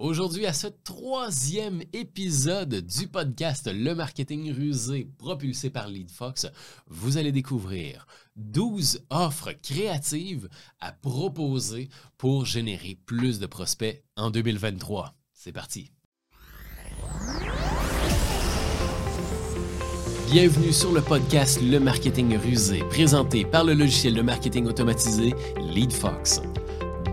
Aujourd'hui, à ce troisième épisode du podcast Le Marketing Rusé propulsé par LeadFox, vous allez découvrir 12 offres créatives à proposer pour générer plus de prospects en 2023. C'est parti. Bienvenue sur le podcast Le Marketing Rusé, présenté par le logiciel de marketing automatisé LeadFox.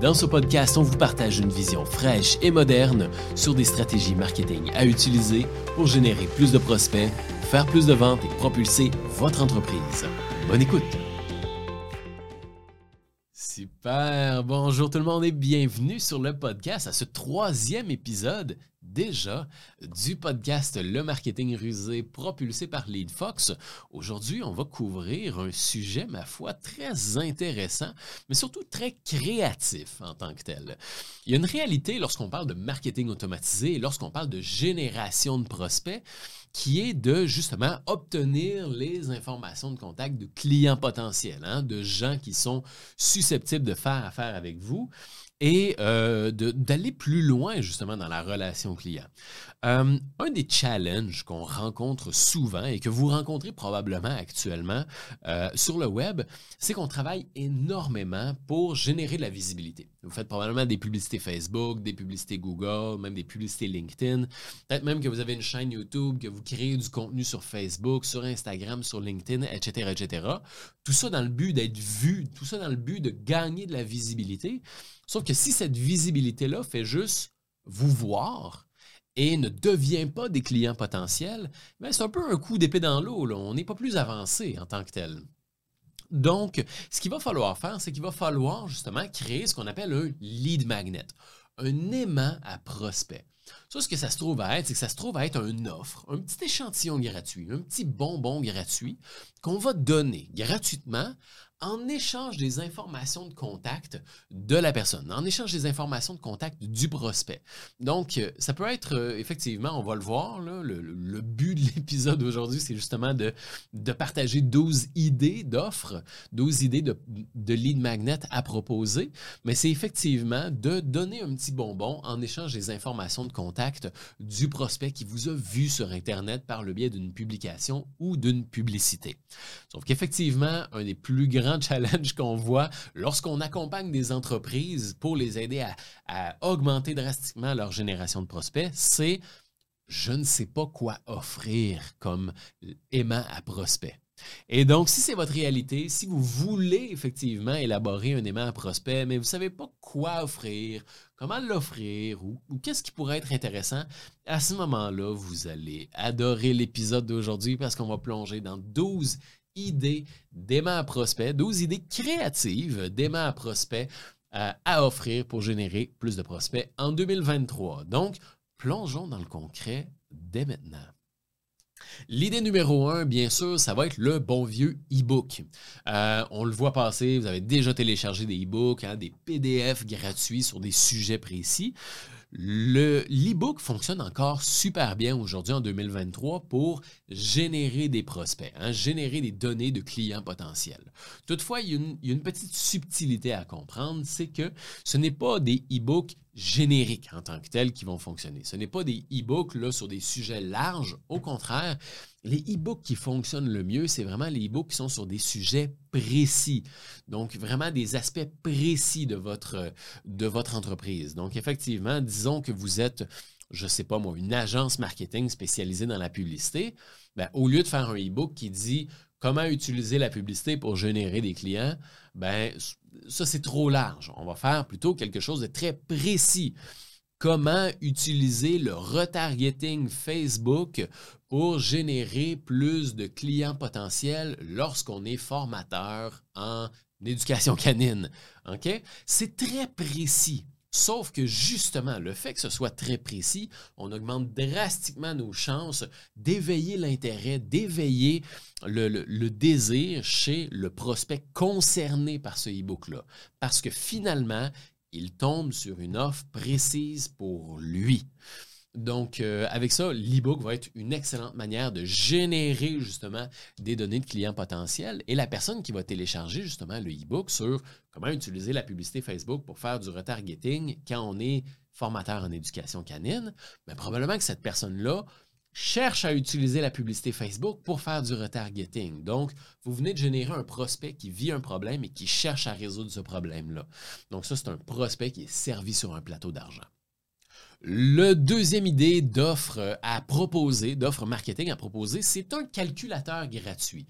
Dans ce podcast, on vous partage une vision fraîche et moderne sur des stratégies marketing à utiliser pour générer plus de prospects, faire plus de ventes et propulser votre entreprise. Bonne écoute! Super! Bonjour tout le monde et bienvenue sur le podcast à ce troisième épisode déjà du podcast Le Marketing Rusé propulsé par LeadFox. Aujourd'hui, on va couvrir un sujet, ma foi, très intéressant, mais surtout très créatif en tant que tel. Il y a une réalité lorsqu'on parle de marketing automatisé lorsqu'on parle de génération de prospects qui est de justement obtenir les informations de contact de clients potentiels, hein, de gens qui sont susceptibles de faire affaire avec vous et euh, d'aller plus loin justement dans la relation client. Euh, un des challenges qu'on rencontre souvent et que vous rencontrez probablement actuellement euh, sur le web, c'est qu'on travaille énormément pour générer de la visibilité. Vous faites probablement des publicités Facebook, des publicités Google, même des publicités LinkedIn. Peut-être même que vous avez une chaîne YouTube, que vous créez du contenu sur Facebook, sur Instagram, sur LinkedIn, etc., etc. Tout ça dans le but d'être vu, tout ça dans le but de gagner de la visibilité. Sauf que si cette visibilité-là fait juste vous voir et ne devient pas des clients potentiels, ben, c'est un peu un coup d'épée dans l'eau. On n'est pas plus avancé en tant que tel. Donc, ce qu'il va falloir faire, c'est qu'il va falloir justement créer ce qu'on appelle un lead magnet, un aimant à prospect. Ça, ce que ça se trouve à être, c'est que ça se trouve à être une offre, un petit échantillon gratuit, un petit bonbon gratuit qu'on va donner gratuitement en échange des informations de contact de la personne, en échange des informations de contact du prospect. Donc, euh, ça peut être, euh, effectivement, on va le voir, le, but de l'épisode d'aujourd'hui, c'est justement de, de, partager 12 idées d'offres, 12 idées de, de lead magnet à proposer, mais c'est effectivement de donner un petit bonbon en échange des informations de contact du prospect qui vous a vu sur Internet par le biais d'une publication ou d'une publicité. Sauf qu'effectivement, un des plus grands challenge qu'on voit lorsqu'on accompagne des entreprises pour les aider à, augmenter drastiquement leur génération de prospects, c'est je ne sais pas quoi offrir comme aimant à prospect. Et donc, si c'est votre réalité, si vous voulez effectivement élaborer un aimant à prospect, mais vous ne savez pas quoi offrir, comment l'offrir ou, ou qu'est-ce qui pourrait être intéressant, à ce moment-là, vous allez adorer l'épisode d'aujourd'hui parce qu'on va plonger dans 12 idées d'aimants à prospects, 12 idées créatives d'aimants à prospects euh, à offrir pour générer plus de prospects en 2023. Donc, plongeons dans le concret dès maintenant. L'idée numéro un, bien sûr, ça va être le bon vieux e-book. Euh, on le voit passer, vous avez déjà téléchargé des e-books, hein, des PDF gratuits sur des sujets précis. L'e-book fonctionne encore super bien aujourd'hui en 2023 pour générer des prospects, hein, générer des données de clients potentiels. Toutefois, il y, a une, il y a une petite subtilité à comprendre, c'est que ce n'est pas des e-books génériques en tant que tels qui vont fonctionner. Ce n'est pas des e-books sur des sujets larges. Au contraire, les e-books qui fonctionnent le mieux, c'est vraiment les e-books qui sont sur des sujets précis. Donc, vraiment des aspects précis de votre, de votre entreprise. Donc, effectivement, disons que vous êtes je ne sais pas moi, une agence marketing spécialisée dans la publicité, ben, au lieu de faire un e-book qui dit comment utiliser la publicité pour générer des clients, ben, ça, c'est trop large. On va faire plutôt quelque chose de très précis. Comment utiliser le retargeting Facebook pour générer plus de clients potentiels lorsqu'on est formateur en éducation canine? C'est très précis. Sauf que justement, le fait que ce soit très précis, on augmente drastiquement nos chances d'éveiller l'intérêt, d'éveiller le, désir chez le prospect concerné par ce e-book-là. Parce que finalement, il tombe sur une offre précise pour lui. Donc, euh, avec ça, l'e-book va être une excellente manière de générer justement des données de clients potentiels. Et la personne qui va télécharger justement le e-book sur comment utiliser la publicité Facebook pour faire du retargeting quand on est formateur en éducation canine, mais probablement que cette personne-là cherche à utiliser la publicité Facebook pour faire du retargeting. Donc, vous venez de générer un prospect qui vit un problème et qui cherche à résoudre ce problème-là. Donc, ça, c'est un prospect qui est servi sur un plateau d'argent. Le deuxième idée d'offre à proposer, d'offre marketing à proposer, c'est un calculateur gratuit.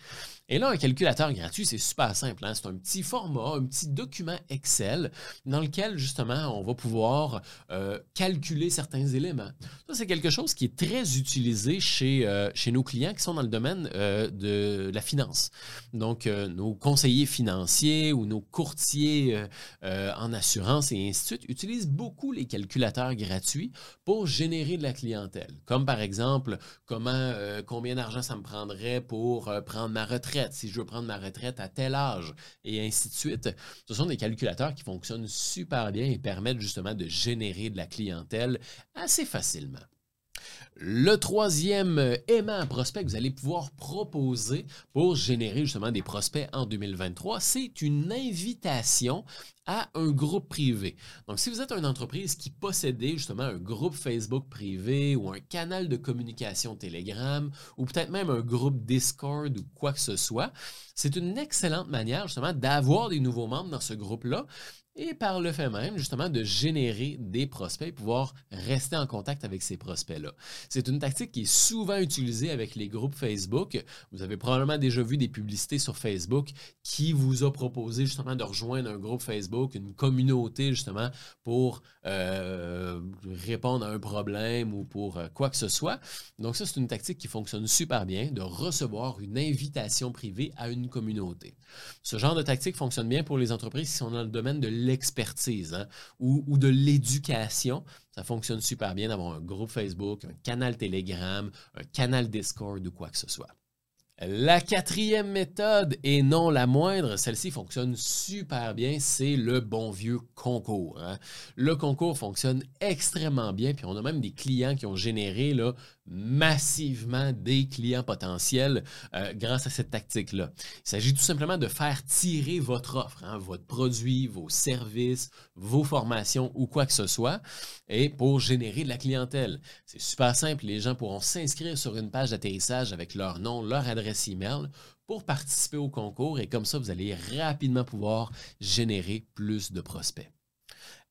Et là, un calculateur gratuit, c'est super simple. Hein. C'est un petit format, un petit document Excel dans lequel, justement, on va pouvoir euh, calculer certains éléments. Ça, c'est quelque chose qui est très utilisé chez, euh, chez nos clients qui sont dans le domaine euh, de la finance. Donc, nos conseillers financiers ou nos courtiers en assurance et ainsi de suite utilisent beaucoup les calculateurs gratuits pour générer de la clientèle. Comme par exemple, comment, combien d'argent ça me prendrait pour prendre ma retraite si je veux prendre ma retraite à tel âge, et ainsi de suite. Ce sont des calculateurs qui fonctionnent super bien et permettent justement de générer de la clientèle assez facilement. Le troisième aimant prospect que vous allez pouvoir proposer pour générer justement des prospects en 2023, c'est une invitation à un groupe privé. Donc, si vous êtes une entreprise qui possédait justement un groupe Facebook privé ou un canal de communication Telegram ou peut-être même un groupe Discord ou quoi que ce soit, c'est une excellente manière justement d'avoir des nouveaux membres dans ce groupe-là et par le fait même, justement, de générer des prospects et pouvoir rester en contact avec ces prospects-là. C'est une tactique qui est souvent utilisée avec les groupes Facebook. Vous avez probablement déjà vu des publicités sur Facebook qui vous a proposé justement de rejoindre un groupe Facebook, une communauté justement pour euh, répondre à un problème ou pour euh, quoi que ce soit. Donc ça, c'est une tactique qui fonctionne super bien, de recevoir une invitation privée à une communauté. Ce genre de tactique fonctionne bien pour les entreprises qui sont dans le domaine de l'expertise hein, ou, de l'éducation. Ça fonctionne super bien d'avoir un groupe Facebook, un canal Telegram, un canal Discord ou quoi que ce soit. La quatrième méthode, et non la moindre, celle-ci fonctionne super bien, c'est le bon vieux concours. Hein. Le concours fonctionne extrêmement bien, puis on a même des clients qui ont généré là, massivement des clients potentiels euh, grâce à cette tactique-là. Il s'agit tout simplement de faire tirer votre offre, hein, votre produit, vos services, vos formations ou quoi que ce soit, et pour générer de la clientèle. C'est super simple, les gens pourront s'inscrire sur une page d'atterrissage avec leur nom, leur adresse email pour participer au concours et comme ça, vous allez rapidement pouvoir générer plus de prospects.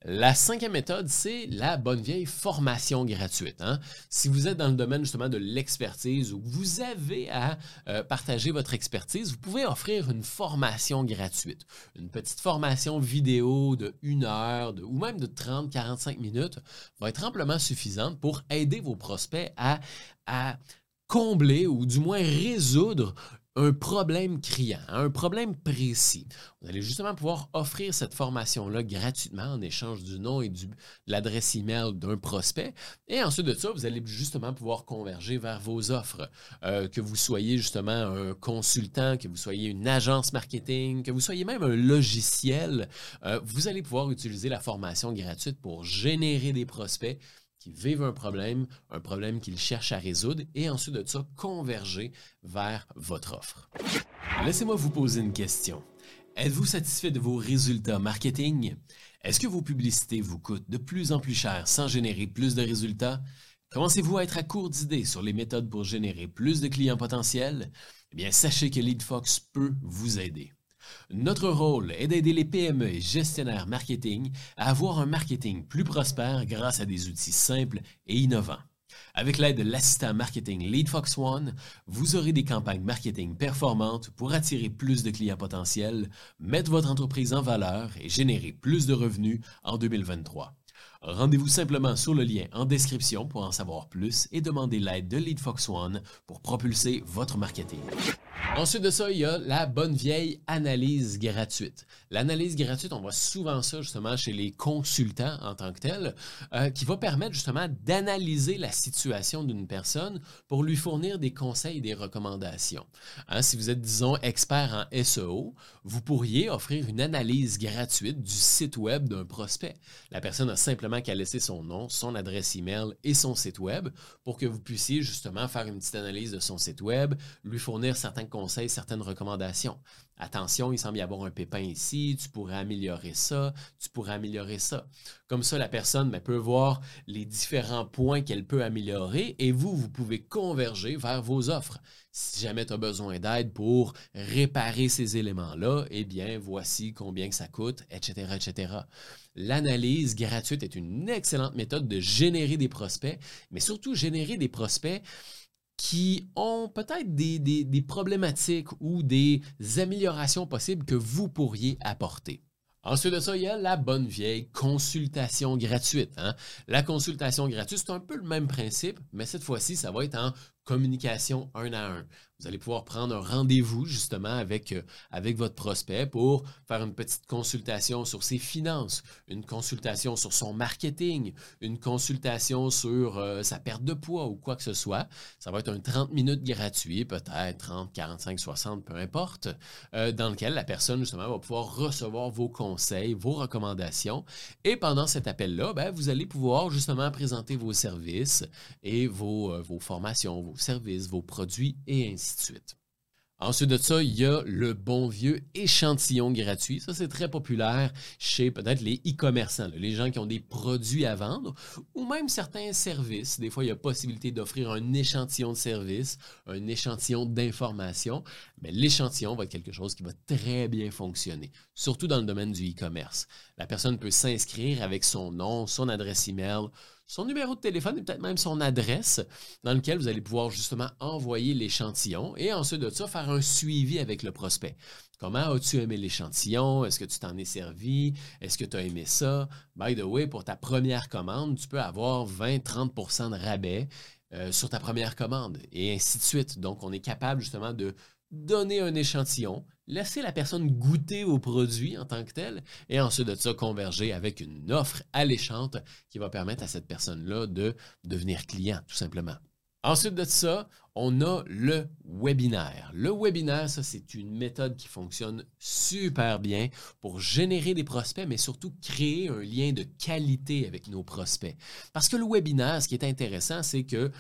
La cinquième méthode, c'est la bonne vieille formation gratuite. Hein. Si vous êtes dans le domaine justement de l'expertise ou vous avez à euh, partager votre expertise, vous pouvez offrir une formation gratuite. Une petite formation vidéo de une heure ou même de 30-45 minutes va être amplement suffisante pour aider vos prospects à combler ou du moins résoudre un problème criant, un problème précis. Vous allez justement pouvoir offrir cette formation-là gratuitement en échange du nom et de l'adresse email d'un prospect. Et ensuite de ça, vous allez justement pouvoir converger vers vos offres. Euh, que vous soyez justement un consultant, que vous soyez une agence marketing, que vous soyez même un logiciel, euh, vous allez pouvoir utiliser la formation gratuite pour générer des prospects qui vivent un problème, un problème qu'ils cherchent à résoudre, et ensuite de ça, converger vers votre offre. Laissez-moi vous poser une question. Êtes-vous satisfait de vos résultats marketing? Est-ce que vos publicités vous coûtent de plus en plus cher sans générer plus de résultats? Commencez-vous à être à court d'idées sur les méthodes pour générer plus de clients potentiels? Eh bien, sachez que LeadFox peut vous aider. Notre rôle est d'aider les PME et gestionnaires marketing à avoir un marketing plus prospère grâce à des outils simples et innovants. Avec l'aide de l'assistant marketing LeadFox One, vous aurez des campagnes marketing performantes pour attirer plus de clients potentiels, mettre votre entreprise en valeur et générer plus de revenus en 2023. Rendez-vous simplement sur le lien en description pour en savoir plus et demander l'aide de LeadFox One pour propulser votre marketing. Ensuite de ça, il y a la bonne vieille analyse gratuite. L'analyse gratuite, on voit souvent ça justement chez les consultants en tant que tels, euh, qui va permettre justement d'analyser la situation d'une personne pour lui fournir des conseils et des recommandations. Hein, si vous êtes, disons, expert en SEO, vous pourriez offrir une analyse gratuite du site web d'un prospect. La personne a simplement simplement qu'à laisser son nom, son adresse email et son site web pour que vous puissiez justement faire une petite analyse de son site web, lui fournir certains conseils, certaines recommandations. Attention, il semble y avoir un pépin ici, tu pourrais améliorer ça, tu pourrais améliorer ça. Comme ça, la personne ben, peut voir les différents points qu'elle peut améliorer et vous, vous pouvez converger vers vos offres. Si jamais tu as besoin d'aide pour réparer ces éléments-là, eh bien, voici combien ça coûte, etc., etc. L'analyse gratuite est une excellente méthode de générer des prospects, mais surtout générer des prospects qui ont peut-être des, problématiques ou des améliorations possibles que vous pourriez apporter. Ensuite de ça, il y a la bonne vieille consultation gratuite. Hein. La consultation gratuite, c'est un peu le même principe, mais cette fois-ci, ça va être en communication un à un. Vous allez pouvoir prendre un rendez-vous justement avec, euh, avec votre prospect pour faire une petite consultation sur ses finances, une consultation sur son marketing, une consultation sur euh, sa perte de poids ou quoi que ce soit. Ça va être un 30 minutes gratuit, peut-être 30, 45, 60, peu importe, euh, dans lequel la personne justement va pouvoir recevoir vos conseils, vos recommandations. Et pendant cet appel-là, ben, vous allez pouvoir justement présenter vos services et vos, vos formations, vos services, vos produits et ainsi Ensuite de ça, il y a le bon vieux échantillon gratuit. Ça, c'est très populaire chez peut-être les e-commerçants, les gens qui ont des produits à vendre ou même certains services. Des fois, il y a possibilité d'offrir un échantillon de service, un échantillon d'information. Mais l'échantillon va être quelque chose qui va très bien fonctionner, surtout dans le domaine du e-commerce. La personne peut s'inscrire avec son nom, son adresse email, son numéro de téléphone et peut-être même son adresse dans lequel vous allez pouvoir justement envoyer l'échantillon et ensuite de ça faire un suivi avec le prospect. Comment as-tu aimé l'échantillon? Est-ce que tu t'en es servi? Est-ce que tu as aimé ça? By the way, pour ta première commande, tu peux avoir 20-30% de rabais euh, sur ta première commande et ainsi de suite. Donc, on est capable justement de donner un échantillon, laisser la personne goûter au produit en tant que tel, et ensuite de ça converger avec une offre alléchante qui va permettre à cette personne-là de devenir client, tout simplement. Ensuite de ça, on a le webinaire. Le webinaire, ça, c'est une méthode qui fonctionne super bien pour générer des prospects, mais surtout créer un lien de qualité avec nos prospects. Parce que le webinaire, ce qui est intéressant, c'est que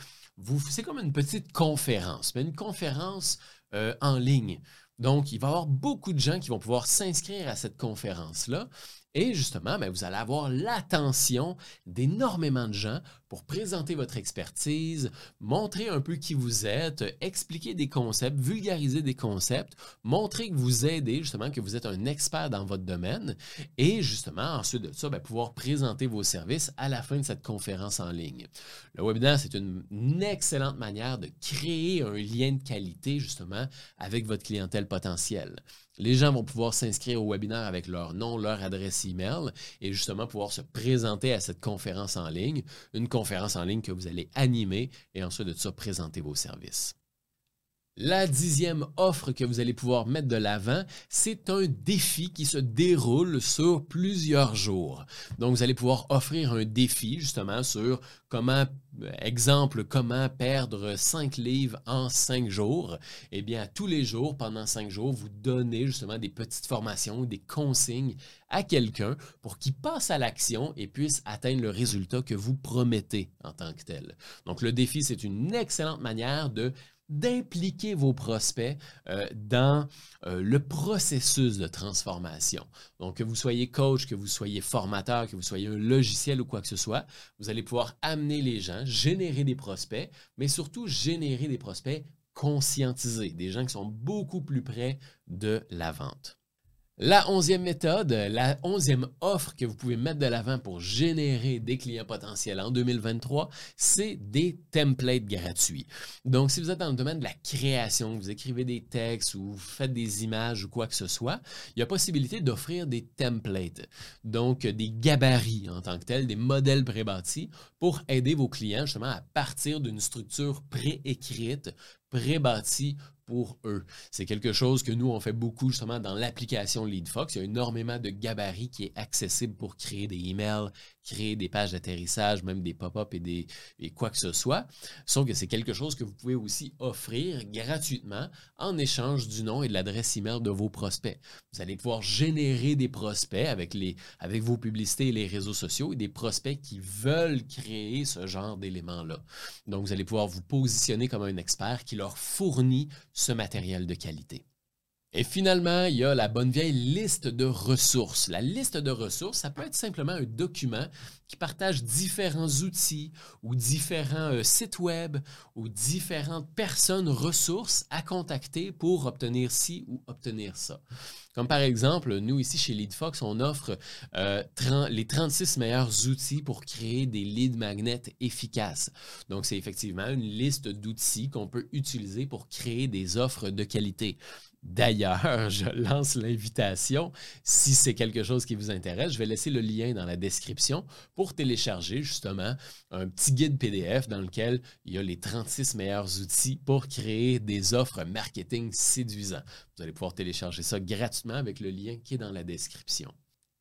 c'est comme une petite conférence, mais une conférence euh, en ligne. Donc, il va y avoir beaucoup de gens qui vont pouvoir s'inscrire à cette conférence-là. Et justement, ben, vous allez avoir l'attention d'énormément de gens pour présenter votre expertise, montrer un peu qui vous êtes, expliquer des concepts, vulgariser des concepts, montrer que vous aidez, justement, que vous êtes un expert dans votre domaine et justement, ensuite de ça, ben, pouvoir présenter vos services à la fin de cette conférence en ligne. Le webinaire, c'est une, une excellente manière de créer un lien de qualité, justement, avec votre clientèle potentielle. Les gens vont pouvoir s'inscrire au webinaire avec leur nom, leur adresse email et justement pouvoir se présenter à cette conférence en ligne, une conférence en ligne que vous allez animer et ensuite de ça présenter vos services. La dixième offre que vous allez pouvoir mettre de l'avant, c'est un défi qui se déroule sur plusieurs jours. Donc, vous allez pouvoir offrir un défi justement sur comment, exemple, comment perdre 5 livres en 5 jours. Eh bien, tous les jours, pendant 5 jours, vous donnez justement des petites formations, des consignes à quelqu'un pour qu'il passe à l'action et puisse atteindre le résultat que vous promettez en tant que tel. Donc, le défi, c'est une excellente manière de d'impliquer vos prospects euh, dans euh, le processus de transformation. Donc, que vous soyez coach, que vous soyez formateur, que vous soyez un logiciel ou quoi que ce soit, vous allez pouvoir amener les gens, générer des prospects, mais surtout générer des prospects conscientisés, des gens qui sont beaucoup plus près de la vente. La onzième méthode, la onzième offre que vous pouvez mettre de l'avant pour générer des clients potentiels en 2023, c'est des templates gratuits. Donc, si vous êtes dans le domaine de la création, vous écrivez des textes ou vous faites des images ou quoi que ce soit, il y a possibilité d'offrir des templates, donc des gabarits en tant que tels, des modèles pré-bâtis pour aider vos clients justement à partir d'une structure préécrite, pré-bâtie pour eux. C'est quelque chose que nous, on fait beaucoup justement dans l'application LeadFox. Il y a énormément de gabarits qui est accessible pour créer des emails, créer des pages d'atterrissage, même des pop-up et, quoi que ce soit. Sauf que c'est quelque chose que vous pouvez aussi offrir gratuitement en échange du nom et de l'adresse email de vos prospects. Vous allez pouvoir générer des prospects avec, avec vos publicités et les réseaux sociaux et des prospects qui veulent créer ce genre d'éléments-là. Donc, vous allez pouvoir vous positionner comme un expert qui leur fournit ce matériel de qualité. Et finalement, il y a la bonne vieille liste de ressources. La liste de ressources, ça peut être simplement un document qui partage différents outils ou différents euh, sites web ou différentes personnes ressources à contacter pour obtenir ci ou obtenir ça. Comme par exemple, nous ici chez LeadFox, on offre euh, les 36 meilleurs outils pour créer des lead magnets efficaces. Donc, c'est effectivement une liste d'outils qu'on peut utiliser pour créer des offres de qualité. D'ailleurs, je lance l'invitation. Si c'est quelque chose qui vous intéresse, je vais laisser le lien dans la description pour télécharger justement un petit guide PDF dans lequel il y a les 36 meilleurs outils pour créer des offres marketing séduisants. Vous allez pouvoir télécharger ça gratuitement avec le lien qui est dans la description.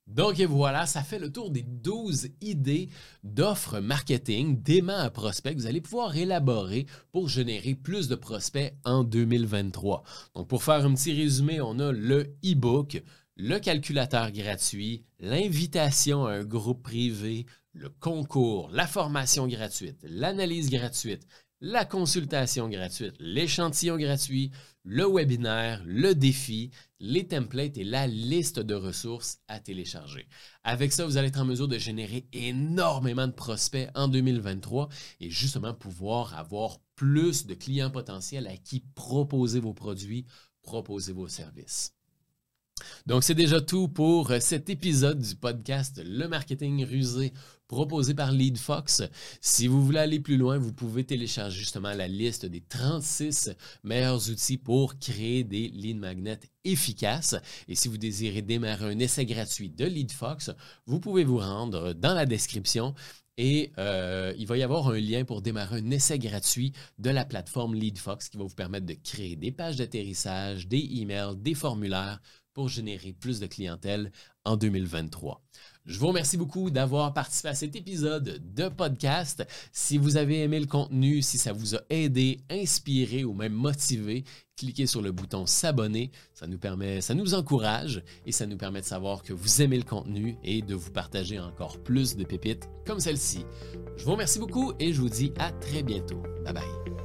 Donc voilà, ça fait le tour des 12 idées d'offres marketing, d'aimants à prospects que vous allez pouvoir élaborer pour générer plus de prospects en 2023. Donc pour faire un petit résumé, on a le e-book, le calculateur gratuit, l'invitation à un groupe privé, le concours, la formation gratuite, l'analyse gratuite, la consultation gratuite, l'échantillon gratuit, le webinaire, le défi, les templates et la liste de ressources à télécharger. Avec ça, vous allez être en mesure de générer énormément de prospects en 2023 et justement pouvoir avoir plus de clients potentiels à qui proposer vos produits, proposer vos services. Donc, c'est déjà tout pour cet épisode du podcast Le marketing rusé proposé par LeadFox. Si vous voulez aller plus loin, vous pouvez télécharger justement la liste des 36 meilleurs outils pour créer des lead magnets efficaces. Et si vous désirez démarrer un essai gratuit de LeadFox, vous pouvez vous rendre dans la description et euh, il va y avoir un lien pour démarrer un essai gratuit de la plateforme LeadFox qui va vous permettre de créer des pages d'atterrissage, des emails, des formulaires pour générer plus de clientèle en 2023. Je vous remercie beaucoup d'avoir participé à cet épisode de podcast. Si vous avez aimé le contenu, si ça vous a aidé, inspiré ou même motivé, cliquez sur le bouton s'abonner. Ça nous permet, ça nous encourage et ça nous permet de savoir que vous aimez le contenu et de vous partager encore plus de pépites comme celle-ci. Je vous remercie beaucoup et je vous dis à très bientôt. Bye bye.